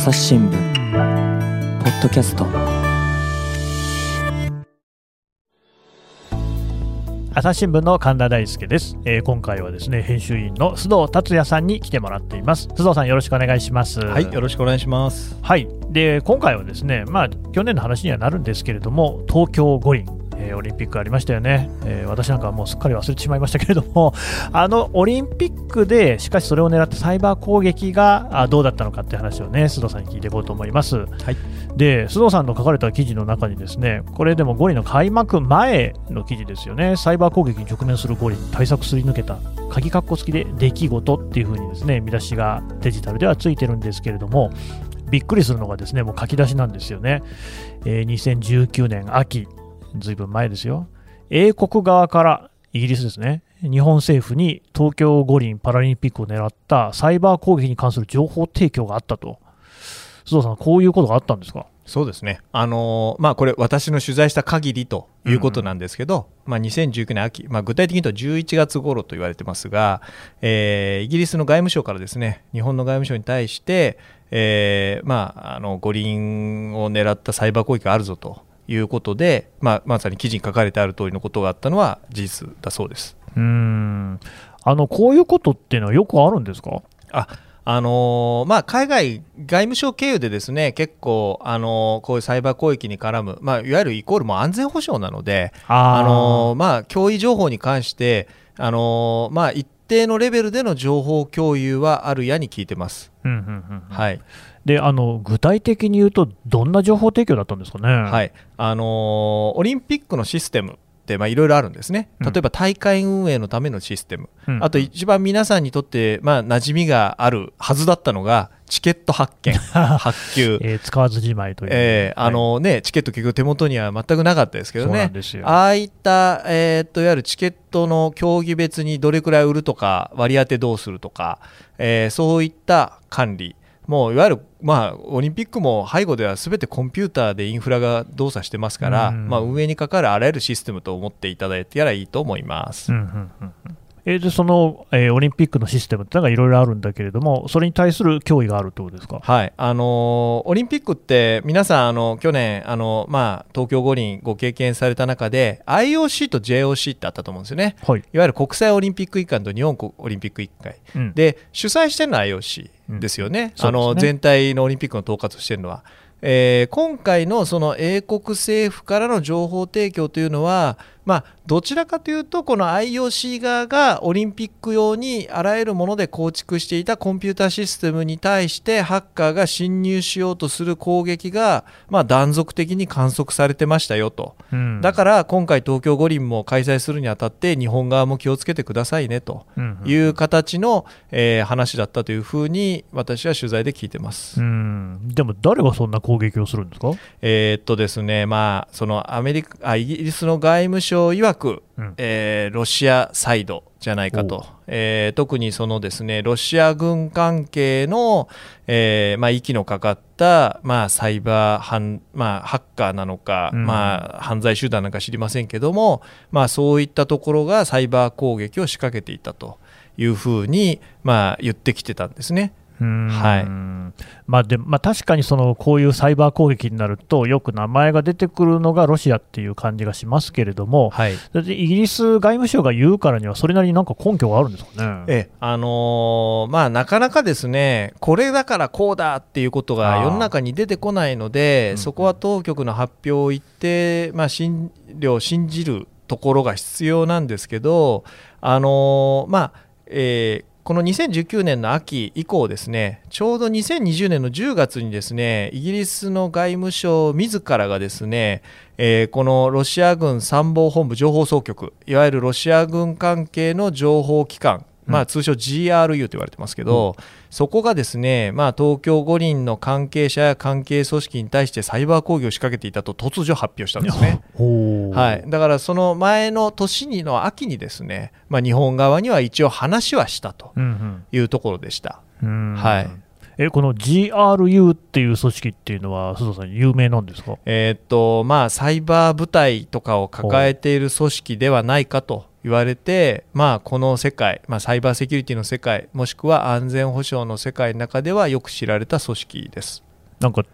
朝日新聞ポッドキャスト。朝日新聞の神田大輔です、えー今回はですね編集員の須藤達也さんに来てもらっています。須藤さんよろしくお願いします。はい、よろしくお願いします。はい。で今回はですねまあ去年の話にはなるんですけれども東京五輪えーオリンピックありましたよね、えー私なんかはもうすっかり忘れてしまいましたけれども、あのオリンピックで、しかしそれを狙ったサイバー攻撃があどうだったのかって話をね、須藤さんに聞いていこうと思います。で、須藤さんの書かれた記事の中にですね、これでも五輪の開幕前の記事ですよね、サイバー攻撃に直面する五輪、対策すり抜けた、鍵括弧付きで出来事っていうふうにですね、見出しがデジタルではついてるんですけれども、びっくりするのがですね、もう書き出しなんですよね。えー2019年秋、ずいぶん前ですよ。英国側から、イギリスですね、日本政府に東京五輪パラリンピックを狙ったサイバー攻撃に関する情報提供があったと。須藤さん、こういうことがあったんですか？そうですね。あのーまあこれ私の取材した限りということなんですけど、まあ2019年秋、まあ具体的に言うと11月頃と言われてますが、えーイギリスの外務省からですね、日本の外務省に対して、えーまああの五輪を狙ったサイバー攻撃があるぞということで、まあまさに記事に書かれてある通りのことがあったのは事実だそうです。うーん。あの、こういうことっていうのはよくあるんですか？ああのーまあ、海外、外務省経由でですね結構、あのーこういうサイバー攻撃に絡む、まあ、いわゆるイコールもう安全保障なので、ああのーまあ、脅威情報に関して、あのーまあ、一定のレベルでの情報共有はあるやに聞いてます。うんうんうんうんはいであの具体的に言うと、どんな情報提供だったんですかね？はい。あのーオリンピックのシステムってまあいろいろあるんですね、うん。例えば大会運営のためのシステム、うん。あと一番皆さんにとって、まあ馴染みがあるはずだったのが、チケット発券、発給。えー使わずじまいという、えーあはい。のね、チケット結局手元には全くなかったですけどね。ああいった、えーっといわゆるチケットの競技別にどれくらい売るとか割り当てどうするとか、えーそういった管理もういわゆる、まあ、オリンピックも背後では全てコンピューターでインフラが動作してますから、うんまあ、運営に関わるあらゆるシステムと思っていただいたらいいと思います。うんうんうんうんえーでその、えーオリンピックのシステムってのがいろいろあるんだけれども、それに対する脅威があるってことですか？はい。あのーオリンピックって皆さんあの去年あの、まあ、東京五輪ご経験された中で IOC と JOC ってあったと思うんですよね。はい、いわゆる国際オリンピック委員会と日本オリンピック委員会。うん。で主催してるのは IOC ですよね,、うんあのね全体のオリンピックの統括してるのは。えー今回のその英国政府からの情報提供というのは、まあ、どちらかというとこの IOC 側がオリンピック用にあらゆるもので構築していたコンピューターシステムに対してハッカーが侵入しようとする攻撃が、まあ、断続的に観測されてましたよと。うんだから今回東京五輪も開催するにあたって日本側も気をつけてくださいねという形の、えー話だったというふうに私は取材で聞いてます。うんでも誰がそんな攻撃をするんですか、えーっとですね、まあ、そのアメリカあイギリスの外務省曰く、うん。えーロシアサイドじゃないかおと、えー特にそのですねロシア軍関係の、えーまあ、息のかかった、まあ、サイバー犯、まあ、ハッカーなのか、うん。まあ、犯罪集団なんか知りませんけども、まあ、そういったところがサイバー攻撃を仕掛けていたというふうに、まあ、言ってきてたんですね。うんはい。まあでまあ、確かにそのこういうサイバー攻撃になると、よく名前が出てくるのがロシアっていう感じがしますけれども、はい。だってイギリス外務省が言うからには、それなりになんか根拠があるんですかね。ええ。あのーまあ、なかなかですね、これだからこうだっていうことが世の中に出てこないので、うん。そこは当局の発表を言って、まあ、信料信じるところが必要なんですけど、あのーまあえーこの2019年の秋以降ですねちょうど2020年の10月にですねイギリスの外務省自らがですね、えーこのロシア軍参謀本部情報総局いわゆるロシア軍関係の情報機関まあ、通称 GRU と言われてますけど、そこがですね、まあ、東京五輪の関係者や関係組織に対してサイバー攻撃を仕掛けていたと突如発表したんですね。はい、だからその前の年にの秋にですね、まあ、日本側には一応話はしたとうんいうところでした。うん。うんはい。えこの GRU っていう組織っていうのは、須藤さん、有名なんですか？えーっとまあ、サイバー部隊とかを抱えている組織ではないかと言われて、まあ、この世界、まあ、サイバーセキュリティの世界もしくは安全保障の世界の中ではよく知られた組織です。なんか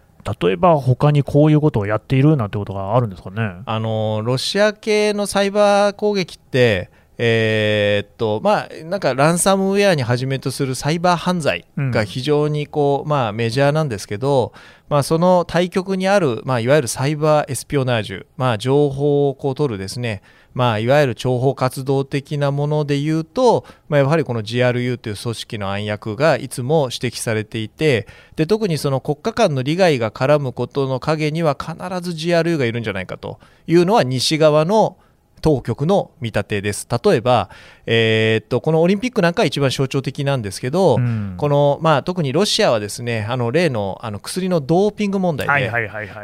例えば他にこういうことをやっているなんてことがあるんですかね？あのロシア系のサイバー攻撃ってえー、っとまあなんかランサムウェアにはじめとするサイバー犯罪が非常にこう、うん、まあ、メジャーなんですけど、まあ、その対極にある、まあ、いわゆるサイバーエスピオナージュ、まあ、情報をこう取るですねまあ、いわゆる諜報活動的なもので言うと、まあ、やはりこの GRU という組織の暗躍がいつも指摘されていてで特にその国家間の利害が絡むことの陰には必ず GRU がいるんじゃないかというのは西側の当局の見立てです。例えば、えー、っとこのオリンピックなんか一番象徴的なんですけど、うん、このまあ、特にロシアはですねあの例のあの薬のドーピング問題で、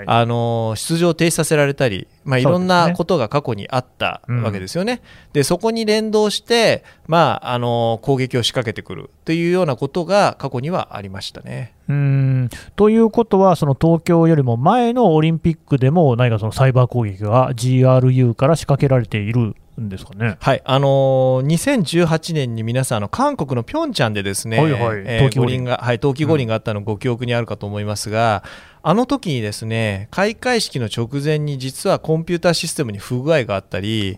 あの出場停止させられたり、まあ、いろんなことが過去にあったわけですよね。で、ねうん、そこに連動して、まあ、あの攻撃を仕掛けてくるというようなことが過去にはありましたね。うんということは、その東京よりも前のオリンピックでも、何かそのサイバー攻撃が GRU から仕掛けられているんですかね。はい、あのー、2018年に皆さんあの韓国のピョンチャンでですね、はいはい、冬季五輪があったのご記憶にあるかと思いますが、うん、あの時にですね開会式の直前に実はコンピューターシステムに不具合があったり、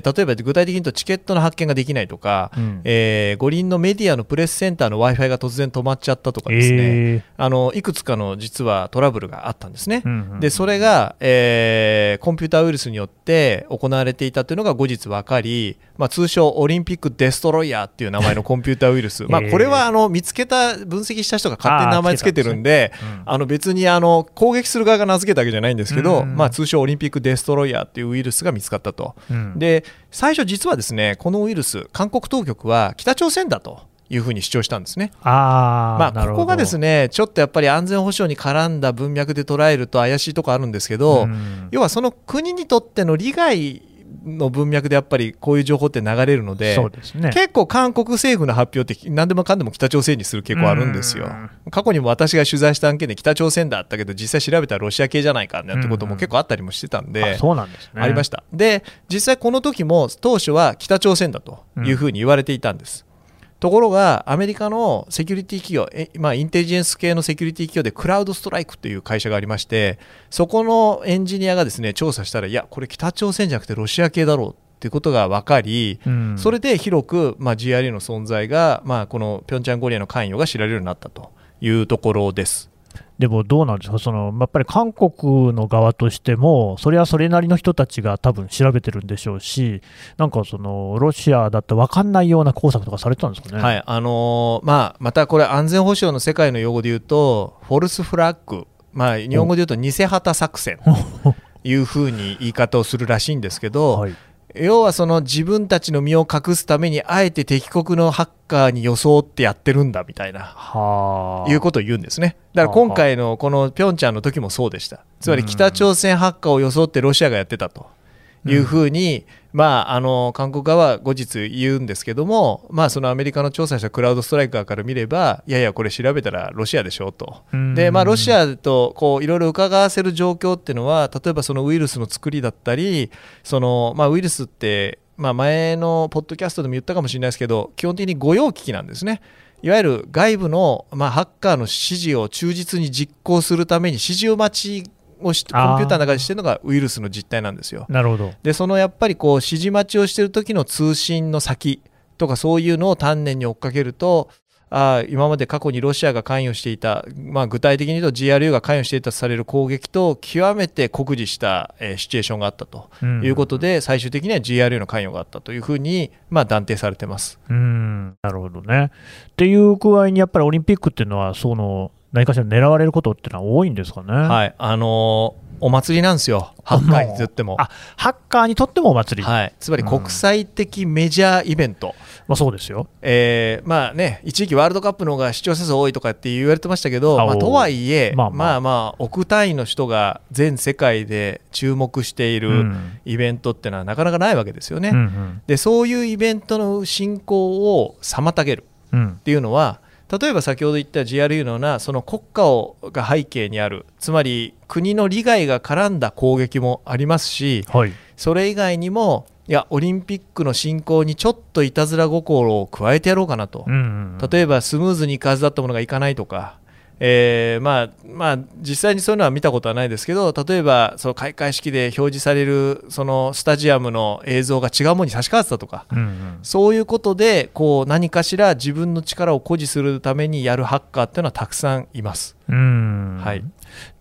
で例えば具体的に言うとチケットの発券ができないとか、うん、えー、五輪のメディアのプレスセンターの w i f i が突然止まっちゃったとかですね、えー、あのいくつかの実はトラブルがあったんですね、うんうんうん、でそれが、えー、コンピューターウイルスによって行われていたというのが後日分かり、まあ、通称オリンピックデストロイヤーっていう名前の コンピューターウイルス、まあ、これはあの見つけた分析した人が勝手に名前つけてるんで、ねうん、あの別にあの攻撃する側が名付けたわけじゃないんですけど、うんうん、まあ、通称オリンピックデストロイヤーっていうウイルスが見つかったと。うん、で最初実はですねこのウイルス韓国当局は北朝鮮だというふうに主張したんですね。あまあ、ここがですねちょっとやっぱり安全保障に絡んだ文脈で捉えると怪しいところあるんですけど、うん、要はその国にとっての利害の文脈でやっぱりこういう情報って流れるので、ね、結構韓国政府の発表って何でもかんでも北朝鮮にする傾向あるんですよ。過去にも私が取材した案件で北朝鮮だったけど実際調べたらロシア系じゃないかなんてことも結構あったりもしてたんで、そうなんですね、ありました。で実際この時も当初は北朝鮮だというふうに言われていたんです。ところがアメリカのセキュリティ企業え、まあ、インテリジェンス系のセキュリティ企業でクラウドストライクという会社がありましてそこのエンジニアがですね調査したらいやこれ北朝鮮じゃなくてロシア系だろうっていうことが分かり、うん、それで広く、まあ、GRE の存在が、まあ、このピョンチャンゴリアの関与が知られるようになったというところです。でもどうなんですか、そのやっぱり韓国の側としても、それはそれなりの人たちが多分調べてるんでしょうし、なんかそのロシアだって分かんないような工作とかされてたんですかね、はいあのー、まあ、またこれ、安全保障の世界の用語で言うと、フォルスフラッグ、まあ、日本語で言うと偽旗作戦。と いうふうに言い方をするらしいんですけど、はい要はその自分たちの身を隠すためにあえて敵国のハッカーに装ってやってるんだみたいな。いうことを言うんですね。だから今回のこのピョンチャンの時もそうでした。つまり北朝鮮ハッカーを装ってロシアがやってたというふうに、うん、まあ、あの韓国側は後日言うんですけども、まあ、そのアメリカの調査したクラウドストライカーから見ればいやいやこれ調べたらロシアでしょうと、でまあ、ロシアとこういろいろ伺わせる状況っていうのは例えばそのウイルスの作りだったりその、まあ、ウイルスってまあ、前のポッドキャストでも言ったかもしれないですけど基本的に御用機器なんですね。いわゆる外部の、まあ、ハッカーの指示を忠実に実行するために指示を待ちをしコンピューターの中でしてるのがウイルスの実態なんですよ。なるほど。でそのやっぱりこう指示待ちをしてる時の通信の先とかそういうのを丹念に追っかけるとあ今まで過去にロシアが関与していた、まあ、具体的に言うと GRU が関与していたとされる攻撃と極めて酷似した、えー、シチュエーションがあったということで、うん、最終的には GRU の関与があったというふうに、まあ、断定されてます。うん。なるほどね。っていう具合にやっぱりオリンピックっていうのはその何かしら狙われることってのは多いんですかね。はい。あのーお祭りなんですよ、ハッカーにとっても。あハッカーにとってもお祭り、はい、つまり国際的メジャーイベント、まあ、そうですよ、えー、まあね、一時期ワールドカップの方が視聴者数多いとかって言われてましたけど、まあ、とはいえ、まあまあ、まあまあ億単位の人が全世界で注目しているイベントってのはなかなかないわけですよね。うんうん、でそういうイベントの進行を妨げるっていうのは、例えば先ほど言った GRU のようなその国家をが背景にあるつまり国の利害が絡んだ攻撃もありますし、はい、それ以外にもいやオリンピックの進行にちょっといたずら心を加えてやろうかなと、うんうんうん、例えばスムーズにいくはずだったものがいかないとかえーまあまあ、実際にそういうのは見たことはないですけど例えばその開会式で表示されるそのスタジアムの映像が違うものに差し替わってたとか、うんうん。そういうことでこう何かしら自分の力を誇示するためにやるハッカーっていうのはたくさんいます。うん。はい。っ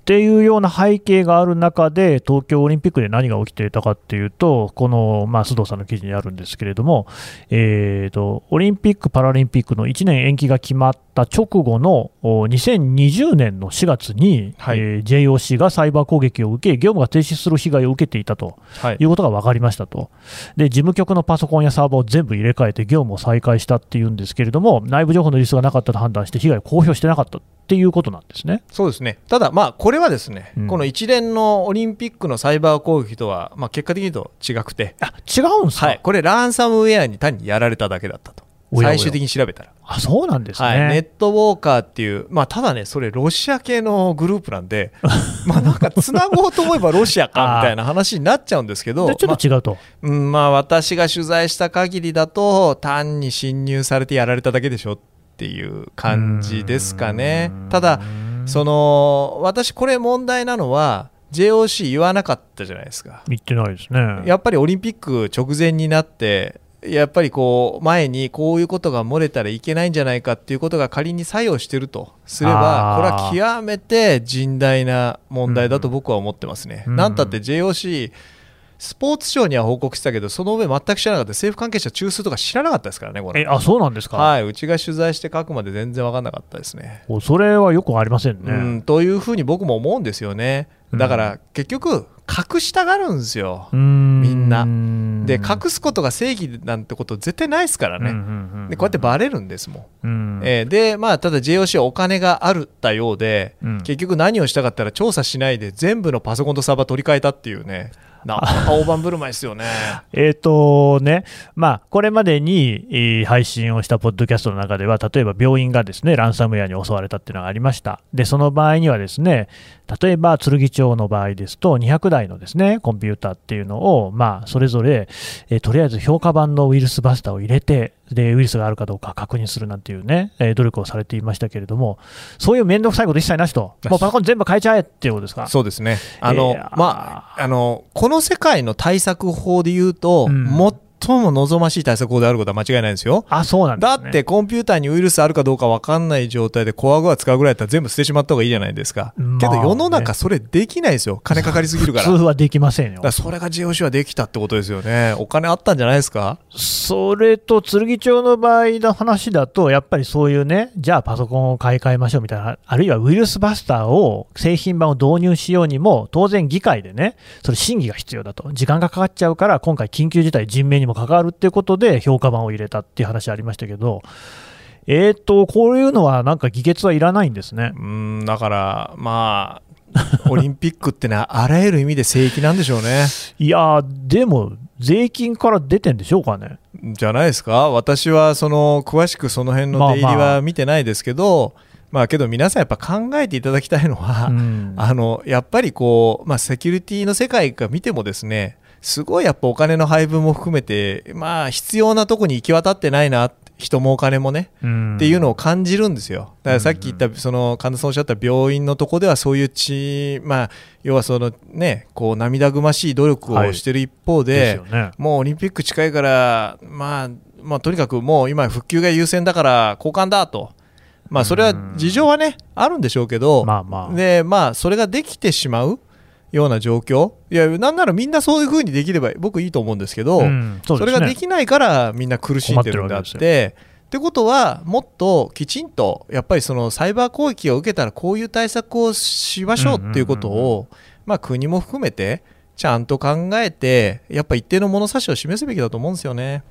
ていうような背景がある中で、東京オリンピックで何が起きていたかっていうと、この、まあ、須藤さんの記事にあるんですけれども、えーと、オリンピック・パラリンピックの1年延期が決まった直後のお2020年の4月に、はい。えー JOC がサイバー攻撃を受け、業務が停止する被害を受けていたとはい。いうことが分かりましたと、で事務局のパソコンやサーバーを全部入れ替えて業務を再開したっていうんですけれども、内部情報のリストがなかったと判断して、被害を公表してなかったっていうことなんですね。そうですね。ただ、まあ、これはですね、うん。この一連のオリンピックのサイバー攻撃とは、まあ、結果的に言うと違くて、あ違うんですか、はい、これ、ランサムウェアに単にやられただけだったと、最終的に調べたら。あそうなんですね。はい、ネットウォーカーっていう、まあ、ただね、それ、ロシア系のグループなんで、まあなんか、つなごうと思えばロシアかみたいな話になっちゃうんですけど、でちょっと違うと、まあうんまあ、私が取材した限りだと、単に侵入されてやられただけでしょっていう感じですかね。ただ、その私、これ問題なのは、JOC 言わなかったじゃないですか。言ってないですね。やっぱりオリンピック直前になって、やっぱりこう前にこういうことが漏れたらいけないんじゃないかっていうことが仮に作用してるとすれば、これは極めて甚大な問題だと僕は思ってますね。うんなんたって JOC、スポーツ庁には報告したけど、その上、全く知らなかった、政府関係者中枢とか知らなかったですからね、これ。えあそうなんですか、はい、うちが取材して書くまで全然分かんなかったですね。おそれはよくありませんね。うん、というふうに僕も思うんですよね。だから結局、隠したがるんですよ。みんな。なで隠すことが正義なんてこと絶対ないですからね、でこうやってバレるんですもん、うん。えーでまあただ JOC はお金があるったようで、うん。結局何をしたかったら調査しないで全部のパソコンとサーバー取り替えたっていうねなかなか大盤振る舞いですよね えっ、とね、まあ、これまでに配信をしたポッドキャストの中では、例えば病院がですね、ランサムウェアに襲われたっていうのがありました。で、その場合にはですね、例えば剣町の場合ですと、200台のですね、コンピューターっていうのを、まあ、それぞれ、えとりあえず評価版のウイルスバスターを入れて、で、ウイルスがあるかどうか確認するなんていうね、えー努力をされていましたけれども、そういう面倒くさいこと一切なしと、もうパソコン全部変えちゃえっていうことですか？そうですね。あの、まああのこの世界の対策法で言うと、うん最も望ましい対策法であることは間違いないんですよあ、そうなんね。だってコンピューターにウイルスあるかどうか分かんない状態でコアゴア使うぐらいだったら全部捨てしまった方がいいじゃないですか。まあけど世の中それできないですよ。金かかりすぎるから。普通はできませんよ。らそれが JOC はできたってことですよね。お金あったんじゃないですか？それと剣町の場合の話だと、やっぱりそういうね、じゃあパソコンを買い替えましょうみたいな、あるいはウイルスバスターを製品版を導入しようにも、当然議会でね、それ審議が必要だと、時間がかかっちゃうから、今回、緊急事態、人命にも関わるっていうことで、評価版を入れたっていう話ありましたけど、えーと、こういうのはなんか議決はいらないんですねう。ーん、だからまあ、オリンピックってのはあらゆる意味で正義なんでしょうね。いやー、でも、税金から出てんでしょうかね。じゃないですか私はその詳しくその辺の出入りまあまあは見てないですけど、まあけど皆さんやっぱ考えていただきたいのは、うんあのやっぱりこう、まあ、セキュリティの世界が見てもですねすごいやっぱお金の配分も含めて、まあ、必要なとこに行き渡ってないな人もお金もね、うん。っていうのを感じるんですよ。だからさっき言ったその神田さんおっしゃった病院のとこではそういうち、まあ、要はそのねこう涙ぐましい努力をしてる一方でで、すよね。もうオリンピック近いから、まあ、まあ、とにかくもう今、復旧が優先だから交換だと、まあ、それは事情はね、あるんでしょうけど、まあまあ。でまあ、それができてしまうような状況、いや、なんならみんなそういうふうにできれば、僕いいと思うんですけど、うんそね。それができないからみんな苦しんでるんであって。ってことは、もっときちんと、やっぱりそのサイバー攻撃を受けたら、こういう対策をしましょうっていうことを、まあ、国も含めて、ちゃんと考えて、やっぱ一定の物差しを示すべきだと思うんですよね。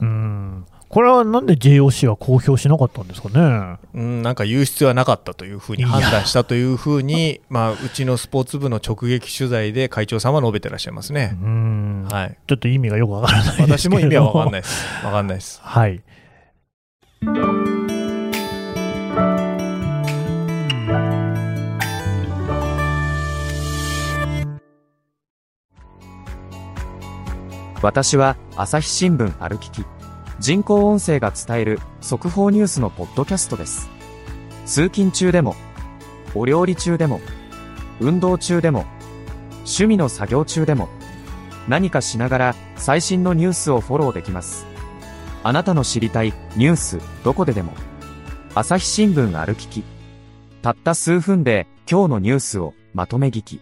うんこれはなんで JOC は公表しなかったんですかね？うん、なんか言う必要はなかったというふうに判断したというふうに、まあ、うちのスポーツ部の直撃取材で会長様は述べてらっしゃいますね。うんはい。ちょっと意味がよくわからないですけれど私も意味は分かんないです。分かんないです。はい。私は朝日新聞歩きき人工音声が伝える速報ニュースのポッドキャストです通勤中でもお料理中でも、運動中でも、趣味の作業中でも、何かしながら最新のニュースをフォローできます。あなたの知りたいニュースどこででも。朝日新聞ある聞き。たった数分で今日のニュースをまとめ聞き。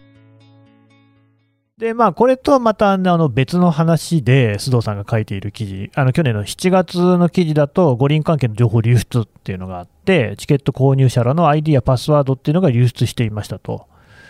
で、まあ、これとはまた、あの、別の話で、須藤さんが書いている記事、あの、去年の7月の記事だと、五輪関係の情報流出っていうのがあって、チケット購入者らの ID やパスワードっていうのが流出していましたと。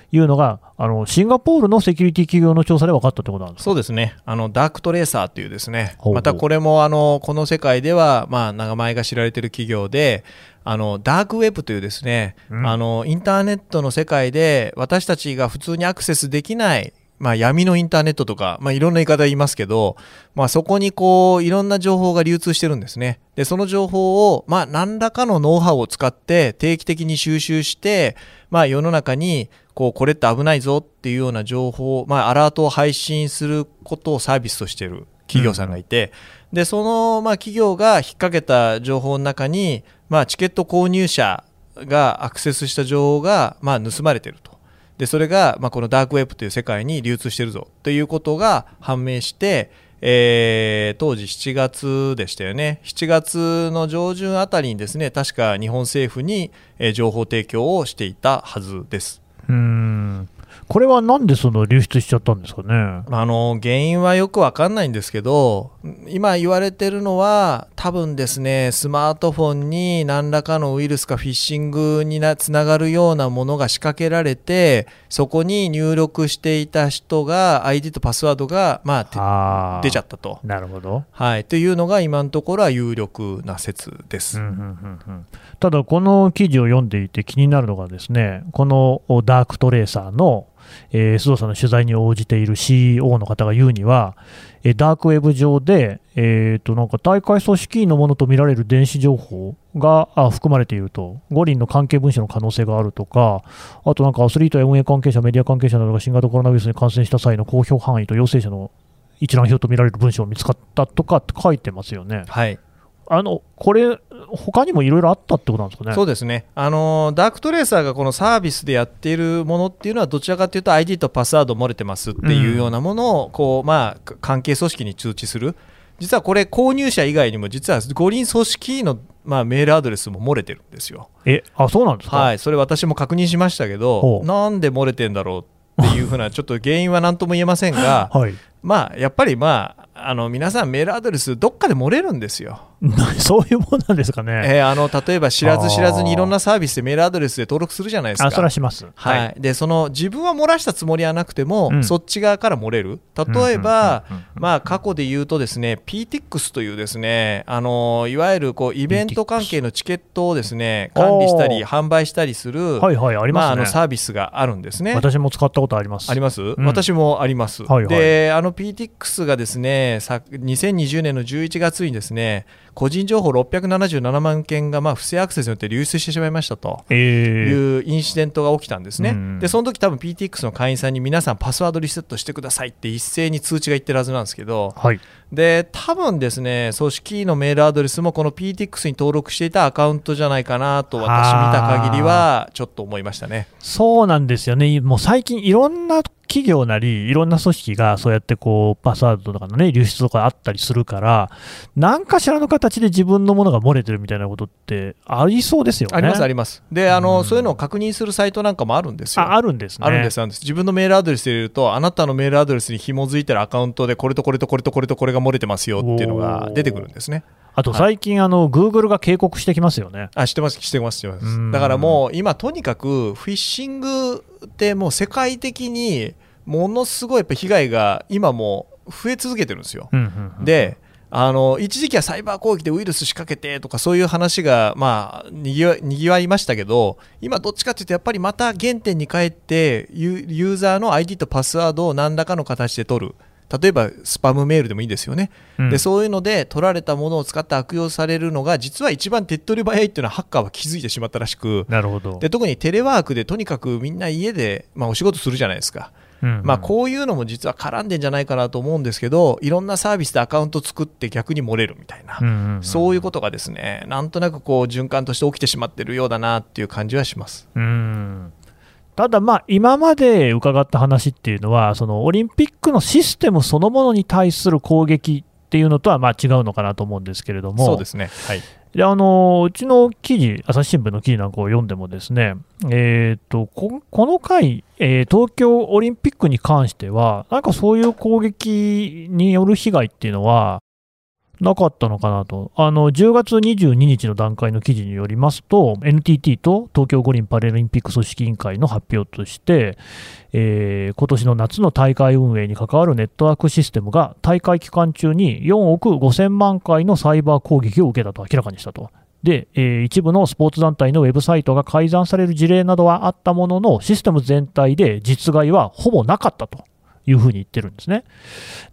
いうのがあの、シンガポールのセキュリティ企業の調査で分かったってことなんですそうですね、あのダークトレーサーという、ですね。またこれもあのこの世界では、まあ、名前が知られている企業で、あのダークウェブというですね、うん、あのインターネットの世界で私たちが普通にアクセスできないまあ、闇のインターネットとか、まあ、いろんな言い方言いますけど、まあ、そこにこういろんな情報が流通してるんですね。でその情報を、まあ、何らかのノウハウを使って定期的に収集して、まあ、世の中にこうこれって危ないぞっていうような情報、まあ、アラートを配信することをサービスとしてる企業さんがいて、うん、でその、まあ、企業が引っ掛けた情報の中に、まあ、チケット購入者がアクセスした情報が、まあ、盗まれてると。でそれが、まあ、このダークウェブという世界に流通してるぞということが判明して、えー、当時7月でしたよね。7月の上旬あたりにですね確か日本政府に、情報提供をしていたはずです。うん。これはなんでその流出しちゃったんですかね？あの原因はよくわかんないんですけど今言われてるのは多分ですねスマートフォンに何らかのウイルスかフィッシングになつながるようなものが仕掛けられてそこに入力していた人が ID とパスワードが、まあ、出ちゃったと。なるほど、はい、というのが今のところは有力な説です、うんうんうんうん、ただこの記事を読んでいて気になるのがですねこの DarkTracer のえー、須藤さんの取材に応じている CEO の方が言うには、えー、ダークウェブ上で、えーと、なんか大会組織員のものとみられる電子情報があ含まれていると、五輪の関係文書の可能性があるとか、あとなんかアスリートや運営関係者、メディア関係者などが新型コロナウイルスに感染した際の公表範囲と陽性者の一覧表とみられる文章が見つかったとかって書いてますよね。はいあのこれ、他にもいろいろあったってことなんですかね？そうですね。あの、ダークトレーサーがこのサービスでやっているものっていうのは、どちらかというと、ID とパスワード漏れてますっていうようなものをこう、まあ、関係組織に通知する、実はこれ、購入者以外にも、実は五輪組織の、まあ、メールアドレスも漏れてるんですよ。えあそうなんですか、はい、それ私も確認しましたけど、なんで漏れてんだろうっていうふうな、ちょっと原因は何とも言えませんが、はい、まあ、やっぱりまあ、あの皆さんメールアドレスどっかで漏れるんですよ。そういうもんなんですかね。えー、あの例えば知らず知らずにいろんなサービスでメールアドレスで登録するじゃないですか。あそれはします。はい。はい、でその自分は漏らしたつもりはなくても、うん、そっち側から漏れる？例えば、まあ過去で言うとですね、PTX というですね、あのいわゆるこうイベント関係のチケットをですね管理したり販売したりする、はいはいあります、ね、まあ、あのサービスがあるんですね。私も使ったことあります。あります？うん、私もあります。はいはい、であの PTX がですね、さ2020年の11月にですね個人情報677万件がまあ不正アクセスによって流出してしまいましたと。いうインシデントが起きたんですね、えー、でその時多分 PTX の会員さんに皆さんパスワードリセットしてくださいって一斉に通知がいってるはずなんですけど、はい、で多分ですね組織のメールアドレスもこの PTX に登録していたアカウントじゃないかなと私見た限りはちょっと思いましたね。そうなんですよね、もう最近いろんな企業なり、いろんな組織がそうやってこうパスワードとかの、ね、流出とかあったりするから、何かしらの形で自分のものが漏れてるみたいなことってありそうですよね。あります、あります。で、あの、うん、そういうのを確認するサイトなんかもあるんですよ。ああるんですね。あるんです、自分のメールアドレス入れると、あなたのメールアドレスに紐づいてるアカウントで、これとこれとこれとこれとこれが漏れてますよっていうのが出てくるんですね。あと最近、あの、グーグルが警告してきますよね。あ、してます、してます、してます。だからもう、今、とにかく、フィッシングってもう世界的に、ものすごいやっぱ被害が今も増え続けてるんですよ。であの一時期はサイバー攻撃でウイルス仕掛けてとかそういう話がまあにぎわにぎわいましたけど今どっちかというとやっぱりまた原点に帰ってユーザーの ID とパスワードを何らかの形で取る例えばスパムメールでもいいですよね、うん、でそういうので取られたものを使って悪用されるのが実は一番手っ取り早いっていうのはハッカーは気づいてしまったらしく。なるほど。で特にテレワークでとにかくみんな家で、まあ、お仕事するじゃないですか。うん。うん、まあ、こういうのも実は絡んでんじゃないかなと思うんですけどいろんなサービスでアカウント作って逆に漏れるみたいな、うんうんうん、そういうことがですねなんとなくこう循環として起きてしまっているようだなっていう感じはします。うんただ、まあ、今まで伺った話っていうのは、そのオリンピックのシステムそのものに対する攻撃っていうのとはまあ違うのかなと思うんですけれども、そうですね、はい、であのうちの記事、朝日新聞の記事なんかを読んでも、ですね、えーと、ここの回、えー、東京オリンピックに関しては、なんかそういう攻撃による被害っていうのは、なかったのかなと、あの10月22日の段階の記事によりますと、NTT と東京五輪パラリンピック組織委員会の発表として、えー、今年の夏の大会運営に関わるネットワークシステムが大会期間中に4億5000万回のサイバー攻撃を受けたと明らかにしたと。で、えー、一部のスポーツ団体のウェブサイトが改ざんされる事例などはあったものの、システム全体で実害はほぼなかったというふうに言ってるんですね。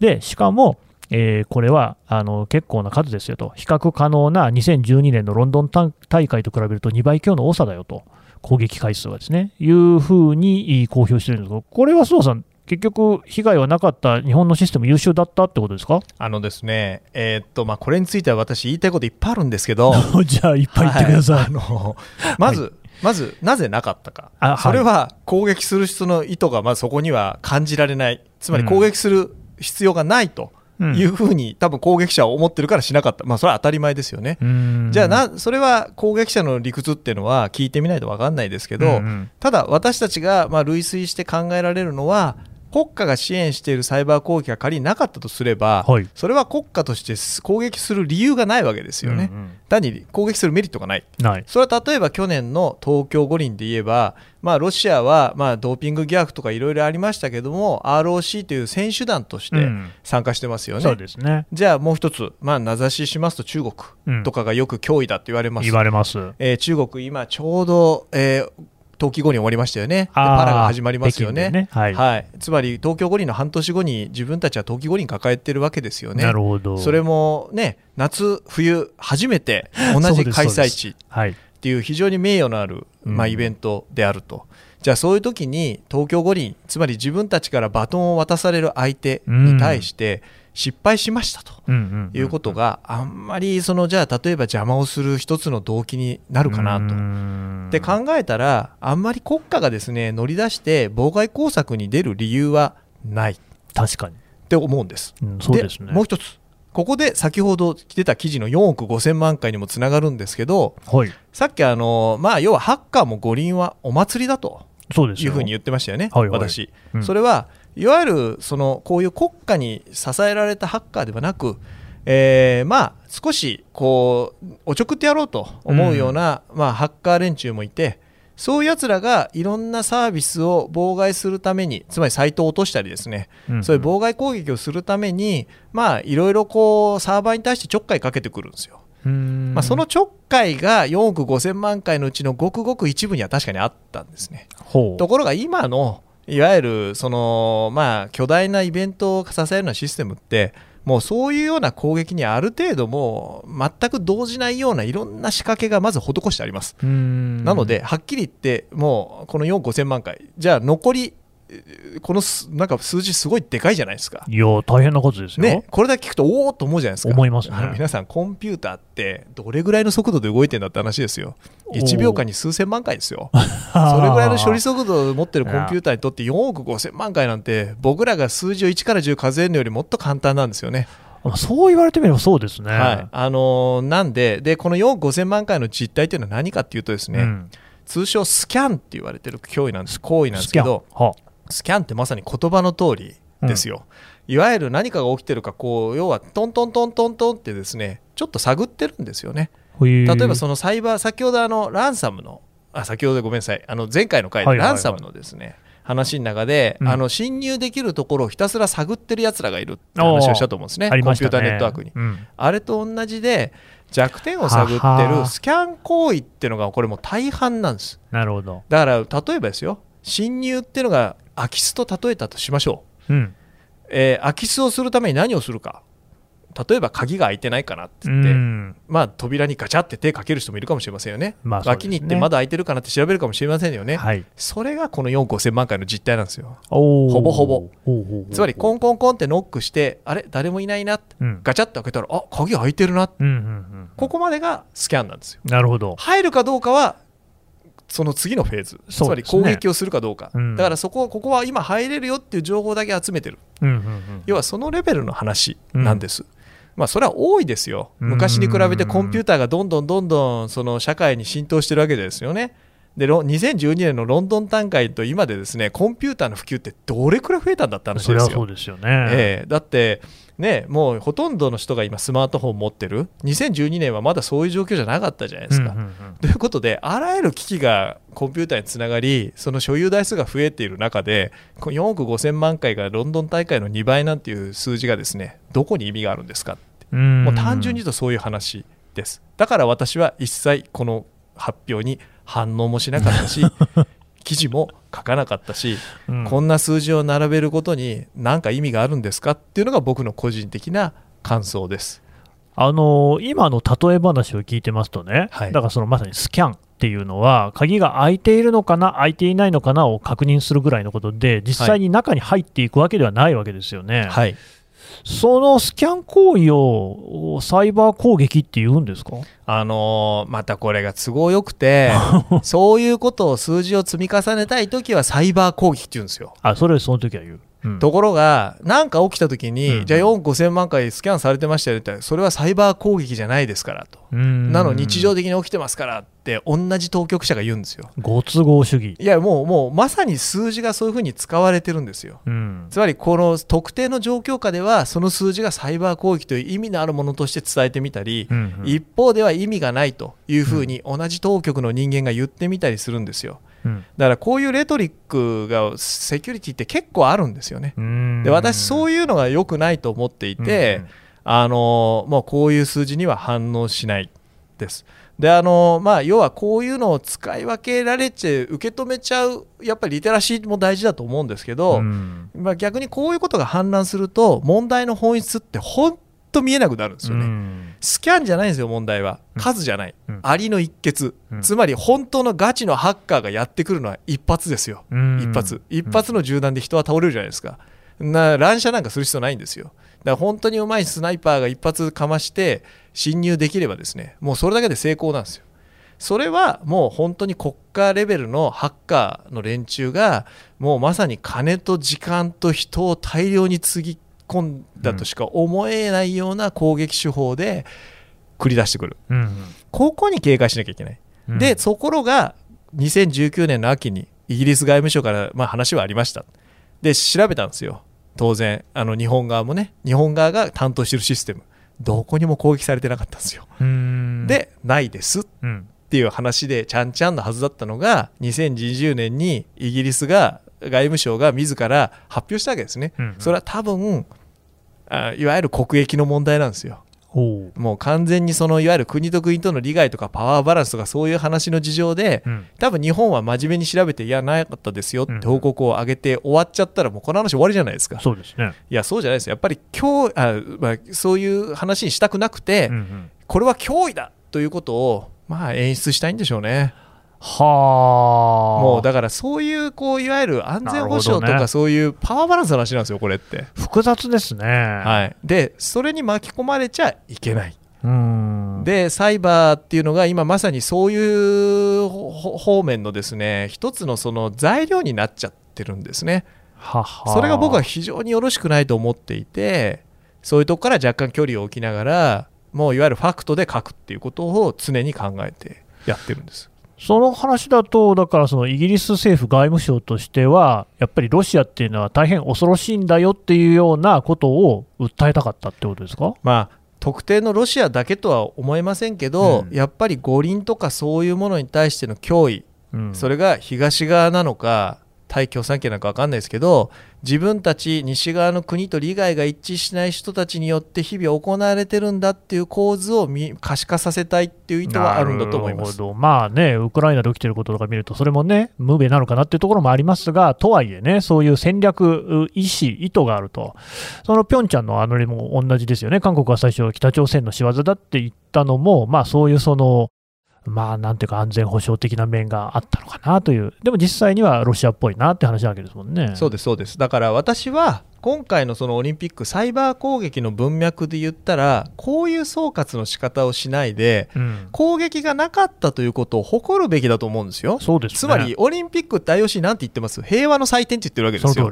で、しかも、えー、これはあの結構な数ですよと、比較可能な2012年のロンドン大会と比べると2倍強の多さだよと、攻撃回数はですね、いうふうに公表してるんですけど、これは須藤さん、結局、被害はなかった日本のシステム優秀だったってことですか？あのですね、えー、っとまあ、これについては私、言いたいこといっぱいあるんですけど、じゃあ、いっぱい言ってください。はい、あのまず、はい。まず、なぜなかったか、それは攻撃する人の意図がまずそこには感じられない、つまり攻撃する必要がないというふうに多分攻撃者は思ってるからしなかった、まあ、それは当たり前ですよね。じゃあな、それは攻撃者の理屈っていうのは聞いてみないと分かんないですけど、ただ私たちがまあ類推して考えられるのは、国家が支援しているサイバー攻撃が仮になかったとすれば、はい、それは国家として攻撃する理由がないわけですよね、うんうん、単に攻撃するメリットがない、それは例えば去年の東京五輪で言えば、まあ、ロシアはまあドーピング疑惑とかいろいろありましたけども、ROC という選手団として参加してますよね、うん、そうですね。じゃあもう一つ、まあ、名指ししますと中国とかがよく脅威だと言われます、言われます、えー、中国、今ちょうど、えー、冬季五輪終わりましたよね、パラが始まりますよね、ね。はい、はい、つまり東京五輪の半年後に自分たちは冬季五輪抱えてるわけですよね、なるほど。それもね、夏、冬、初めて同じ開催地っていう非常に名誉のある、まあ、イベントであると。じゃあそういう時に東京五輪つまり自分たちからバトンを渡される相手に対して、失敗しましたということがあんまりそのじゃあ例えば邪魔をする一つの動機になるかなと。で考えたらあんまり国家がですね乗り出して妨害工作に出る理由はない。確かに。って思うんです。うん、そうですね、もう一つ。ここで先ほど出た記事の4億5000万回にもつながるんですけど、はい、さっきあの、まあ、要はハッカーも五輪はお祭りだというふうに言ってましたよね、はいはい、私、うん、それはいわゆるそのこういう国家に支えられたハッカーではなく、えー、まあ少しこうおちょくってやろうと思うような、うん、まあ、ハッカー連中もいてそういうやつらがいろんなサービスを妨害するためにつまりサイトを落としたりですね、うん、そういう妨害攻撃をするためにまあいろいろこうサーバーに対してちょっかいかけてくるんですよ。まあ、そのちょっかいが4億5000万回のうちのごくごく一部には確かにあったんですね。ところが今のいわゆるその、まあ、巨大なイベントを支えるようなシステムってもうそういうような攻撃にある程度もう全く動じないようないろんな仕掛けがまず施してあります。なのではっきり言ってもうこの4 5 0 0 0万回じゃあ残りこのなんか数字すごいでかいじゃないですか。いや大変なことですよ。ね、これだけ聞くとおおと思うじゃないですか。思います、ね、皆さんコンピューターってどれぐらいの速度で動いてんだって話ですよ。1秒間に数千万回ですよ。それぐらいの処理速度を持ってるコンピューターにとって4億5千万回なんて僕らが数字を1から10数えるのよりもっと簡単なんですよね。そう言われてみればそうですね。はい、あのー、なんででこの4億5000万回の実態というのは何かっていうとですね、うん、通称スキャンって言われてる脅威なんです行為なんですけど。スキャンってまさに言葉の通りですよ、うん、いわゆる何かが起きてるかこう要はトントントントントンってですねちょっと探ってるんですよね。例えばそのサイバー先ほどあのランサムのあ先ほどごめんなさい。あの前回の回でランサムのですね、話の中で、うん、あの侵入できるところをひたすら探ってるやつらがいるって話をしたと思うんですね、コンピューターネットワークに。うん、あれと同じで、弱点を探ってるスキャン行為っていうのが、これも大半なんです。なるほど。だから、例えばですよ、侵入っていうのが空き巣と例えたとしましょう、うん。えー、空き巣をするために何をするか。例えば鍵が開いてないかなって言って、うん、まあ、扉にガチャって手かける人もいるかもしれませんよね、まあ、ね。脇に行って窓開いてるかなって調べるかもしれませんよね、はい、それがこの4億5000万回の実態なんですよ、ほぼほぼ。つまり、コンコンコンってノックして、あれ、誰もいないなうん、ガチャって開けたら、あ鍵開いてるな、うんうんうん、ここまでがスキャンなんですよ。なるほど。入るかどうかはその次のフェーズ、ね。まり攻撃をするかどうか、うん。だからそこここは今入れるよっていう情報だけ集めてる、うんうんうん。要はそのレベルの話なんです。まあ、それは多いですよ、うん。昔に比べてコンピューターがどんどんどんどんその社会に浸透してるわけですよね。でロ2012年のロンドン大会と今でですねコンピューターの普及ってどれくらい増えたんだって話ですよ。そうですよね。ええ。だって、ね、もうほとんどの人が今スマートフォン持ってる。2012年はまだそういう状況じゃなかったじゃないですか。うんうんうん。ということであらゆる機器がコンピューターにつながりその所有台数が増えている中でこう4億5000万回がロンドン大会の2倍なんていう数字がですねどこに意味があるんですかうん。もう単純に言うとそういう話です。だから私は一切この発表に反応もしなかったし 記事も書かなかったし、うんこんな数字を並べることに何か意味があるんですかっていうのが僕の個人的な感想です。あの今の例え話を聞いてますとね、はいだからそのまさにスキャンっていうのは、鍵が開いているのかな、開いていないのかなを確認するぐらいのことで、実際に中に入っていくわけではないわけですよね。はいそのスキャン行為をサイバー攻撃って言うんですか？あのーまたこれが都合よくて そういうことを数字を積み重ねたい時はサイバー攻撃って言うんですよ。あ、それその時は言う。うんところが何か起きた時に、うんじゃあ4億5000万回スキャンされてましたよって言ったらそれはサイバー攻撃じゃないですからと。うんなの日常的に起きてますからって同じ当局者が言うんですよ。ご都合主義。いやもうもうまさに数字がそういうふうに使われてるんですよ。うんつまりこの特定の状況下ではその数字がサイバー攻撃という意味のあるものとして伝えてみたり、うんうん一方では意味がないというふうに同じ当局の人間が言ってみたりするんですよ。うんだからこういうレトリックがセキュリティって結構あるんですよね。うんで私そういうのが良くないと思っていて、あのもうこういう数字には反応しないです。であのまあ、要はこういうのを使い分けられて受け止めちゃうやっぱりリテラシーも大事だと思うんですけど、うん。まあ、逆にこういうことが氾濫すると問題の本質って本当見えなくなるんですよね。うん。スキャンじゃないんですよ問題は。うん。数じゃない、うん。ありの一欠、うん。つまり本当のガチのハッカーがやってくるのは一発ですよ、うん。一発。一発の銃弾で人は倒れるじゃないですか。な乱射なんかする必要ないんですよ。だから本当にうまいスナイパーが一発かまして侵入できればですねもうそれだけで成功なんですよ。それはもう本当に国家レベルのハッカーの連中がもうまさに金と時間と人を大量につぎ込んだとしか思えないような攻撃手法で繰り出してくる。うんここに警戒しなきゃいけない、うん。でところが2019年の秋にイギリス外務省からまあ話はありました。で調べたんですよ当然あの日本側もね日本側が担当してるシステムどこにも攻撃されてなかったんですよ、うん。でないですっうん。ていう話でちゃんちゃんのはずだったのが2020年にイギリスが外務省が自ら発表したわけですね、うん。それは多分あいわゆる国益の問題なんですよもう完全にそのいわゆる国と国との利害とかパワーバランスとかそういう話の事情でうん。多分日本は真面目に調べていやなかったですよっうんて報告を上げて終わっちゃったらもうこの話終わりじゃないですか。そうですね。いやそうじゃないですよ。やっぱり今日あ、まあ、そういう話にしたくなくて、うんうん。これは脅威だということをまあ演出したいんでしょうねはあ。もうだからそういうこういわゆる安全保障とかそういうパワーバランスの話なんですよこれって、複雑ですね。はい、でそれに巻き込まれちゃいけない。うん。でサイバーっていうのが今まさにそういうほ方面のですね一つのその材料になっちゃってるんですね。はは。それが僕は非常によろしくないと思っていてそういうとこから若干距離を置きながらもういわゆるファクトで書くっていうことを常に考えてやってるんですその話だと、だからそのイギリス政府外務省としては、やっぱりロシアっていうのは大変恐ろしいんだよっていうようなことを訴えたかったってことですか？まあ特定のロシアだけとは思えませんけど、うん。やっぱり五輪とかそういうものに対しての脅威。うん。それが東側なのか対共産圏なのか分かんないですけど自分たち西側の国と利害が一致しない人たちによって日々行われてるんだっていう構図を可視化させたいっていう意図はあるんだと思います。まあね、ウクライナで起きてることとか見ると、それもね、無名なのかなっていうところもありますが、とはいえね、そういう戦略、意思、意図があると、そのピョンチャンのあの例も同じですよね、韓国は最初、北朝鮮の仕業だって言ったのも、まあそういうその、まあなんていうか、安全保障的な面があったのかなという、でも実際にはロシアっぽいなって話なわけですもんね。そうですそうですだから私は今回のそのオリンピックサイバー攻撃の文脈で言ったらこういう総括の仕方をしないで、うん攻撃がなかったということを誇るべきだと思うんですよ。そうですねつまりオリンピックって IOC なんて言ってます？平和の祭典って言ってるわけですよ。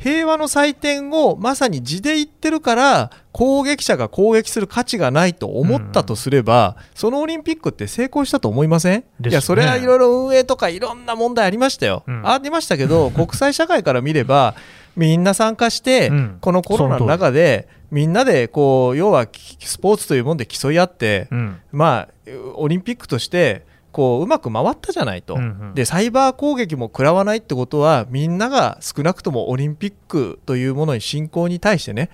平和の祭典をまさに字で言ってるから攻撃者が攻撃する価値がないと思ったとすれば、そのオリンピックって成功したと思いません、ね。いやそれはいろいろ運営とかいろんな問題ありましたよ、うん。ありましたけど 国際社会から見ればみんな参加して、うん。このコロナの中でみんなでこう要はスポーツというもので競い合って、うん。まあオリンピックとしてこううまく回ったじゃないと、うんうん。でサイバー攻撃も食らわないってことはみんなが少なくともオリンピックというものに進行に対してね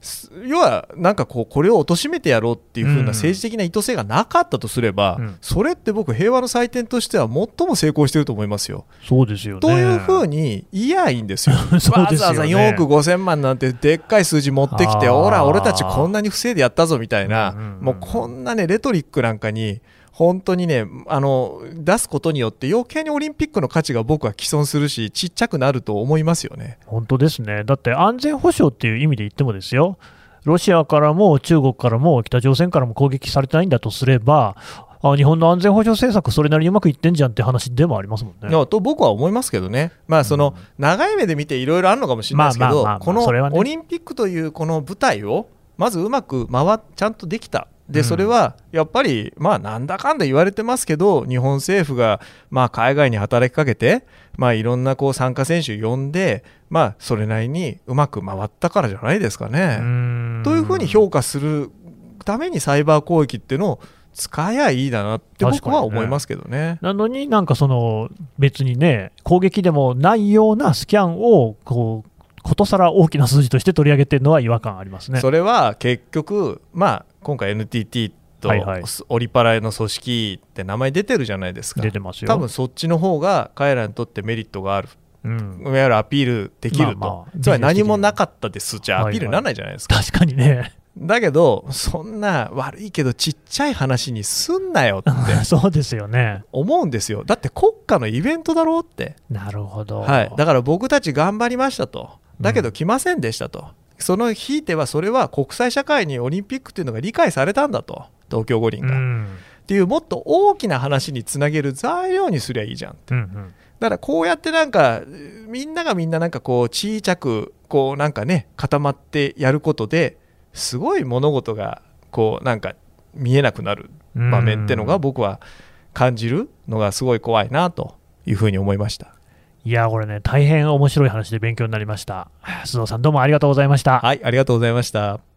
す要はなんかこうこれを貶めてやろうっていう風うん。な政治的な意図性がなかったとすれば、うん。それって僕平和の祭典としては最も成功してると思いますよ。そうですよね。というふうに言やいいんですよ。そうですよね。わざわざ4億5000万なんてでっかい数字持ってきて、ほら、俺たちこんなに不正でやったぞみたいな、うんうんうん。もうこんなね、レトリックなんかに、本当にねあの、出すことによって、余計にオリンピックの価値が僕は既存するし、ちっちゃくなると思いますよね。本当ですね。だって安全保障っていう意味で言ってもですよ。ロシアからも中国からも北朝鮮からも攻撃されてないんだとすれば、あ日本の安全保障政策、それなりにうまくいってんじゃんって話でもありますもんね。と僕は思いますけどね、まあ、その長い目で見ていろいろあるのかもしれないですけどこのオリンピックというこの舞台を、まずうまく回っちゃんとできた。でうんそれはやっぱり、まあ、なんだかんだ言われてますけど、日本政府が、まあ、海外に働きかけて、まあ、いろんなこう参加選手呼んで、まあ、それなりにうまく回ったからじゃないですかうね。というふうに評価するためにサイバー攻撃っていうのを使えばいいだなって僕は思いますけどね。なのになんかその別にね、攻撃でもないようなスキャンをこうことさら大きな数字として取り上げてるのは違和感ありますね。それは結局、まあ、今回 NTT とはいはい。オリパラの組織って名前出てるじゃないですか。出てますよ。多分そっちの方が彼らにとってメリットがある。うん、いわゆるアピールできると、まあまあつまり何もなかったです。じゃはいはい。アピールにならないじゃないですか、確かにね、だけどそんな悪いけどちっちゃい話にすんなよって。そうですよね。思うんですよ。だって国家のイベントだろうって。なるほど。はい、だから僕たち頑張りましたと、だけど来ませんでしたと、そのひいてはそれは国際社会にオリンピックっていうのが理解されたんだと、東京五輪が。っうんていうもっと大きな話につなげる材料にすりゃいいじゃん。うんうんだからこうやってなんか、みんながみんななんかこう、小さく、こうなんかね、固まってやることで、すごい物事が、こうなんか見えなくなる場面ってのが僕は感じるのがすごい怖いなというふうに思いました。いや、これね、大変面白い話で勉強になりました。須藤さん、どうもありがとうございました。はい、ありがとうございました。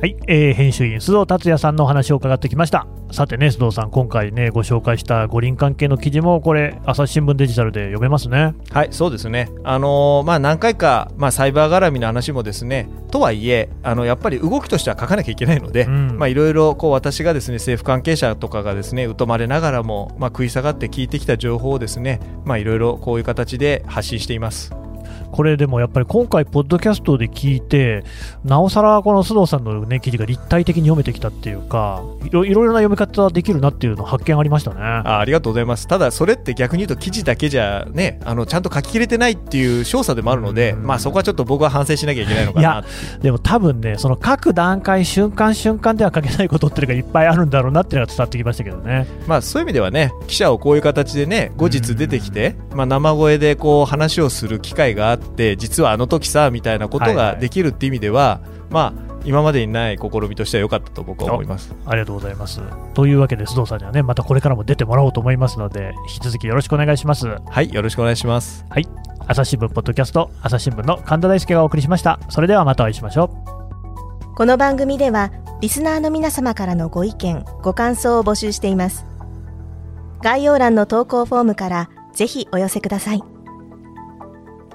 はい、えー編集員須藤達也さんのお話を伺ってきましたさてね須藤さん今回ねご紹介した五輪関係の記事もこれ朝日新聞デジタルで読めますねはい、そうですね。あのーまあ何回か、まあサイバー絡みの話もですね、とはいえ、あのやっぱり動きとしては書かなきゃいけないので、うんまあいろいろこう私がですね政府関係者とかがですね疎まれながらもまあ食い下がって聞いてきた情報をですね、まあいろいろこういう形で発信しています。これでもやっぱり今回ポッドキャストで聞いてなおさらこの須藤さんのね記事が立体的に読めてきたっていうかいろいろな読み方できるなっていうの発見ありましたねあありがとうございます。ただそれって逆に言うと記事だけじゃね、あのちゃんと書ききれてないっていう証左でもあるので、うんまあそこはちょっと僕は反省しなきゃいけないのかな。でも多分ねその各段階瞬間瞬間では書けないことっていうのがいっぱいあるんだろうなっていうのが伝わってきましたけどねまあそういう意味ではね記者をこういう形でね後日出てきて、まあ、生声でこう話をする機会があって実はあの時さみたいなことはいはいができるって意味では、まあ今までにない試みとしては良かったと僕は思いますありがとうございます。というわけで、須藤さんにはね、またこれからも出てもらおうと思いますので、引き続きよろしくお願いします。はいよろしくお願いします朝日新聞ポッドキャスト、朝日新聞の神田大輔がお送りしました。それではまたお会いしましょう。この番組ではリスナーの皆様からのご意見ご感想を募集しています概要欄の投稿フォームからぜひお寄せください